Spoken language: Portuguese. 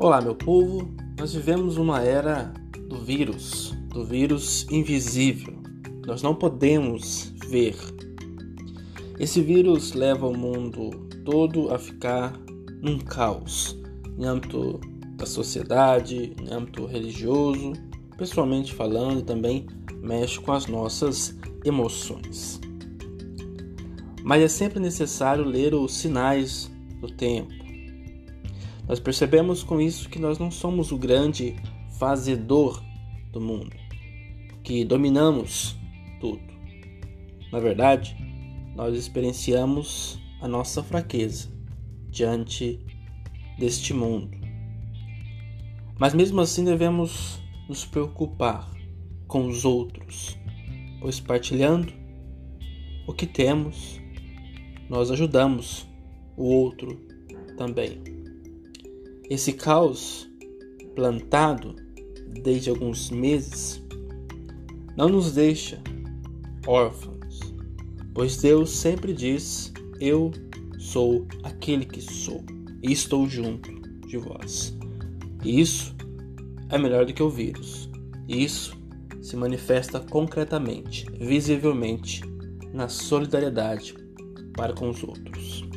Olá, meu povo. Nós vivemos uma era do vírus, do vírus invisível. Nós não podemos ver. Esse vírus leva o mundo todo a ficar num caos, em âmbito da sociedade, em âmbito religioso, pessoalmente falando, e também mexe com as nossas emoções. Mas é sempre necessário ler os sinais do tempo. Nós percebemos com isso que nós não somos o grande fazedor do mundo, que dominamos tudo. Na verdade, nós experienciamos a nossa fraqueza diante deste mundo. Mas mesmo assim devemos nos preocupar com os outros, pois partilhando o que temos, nós ajudamos o outro também. Esse caos plantado desde alguns meses não nos deixa órfãos, pois Deus sempre diz: Eu sou aquele que sou e estou junto de vós. E isso é melhor do que o vírus. Isso se manifesta concretamente, visivelmente, na solidariedade para com os outros.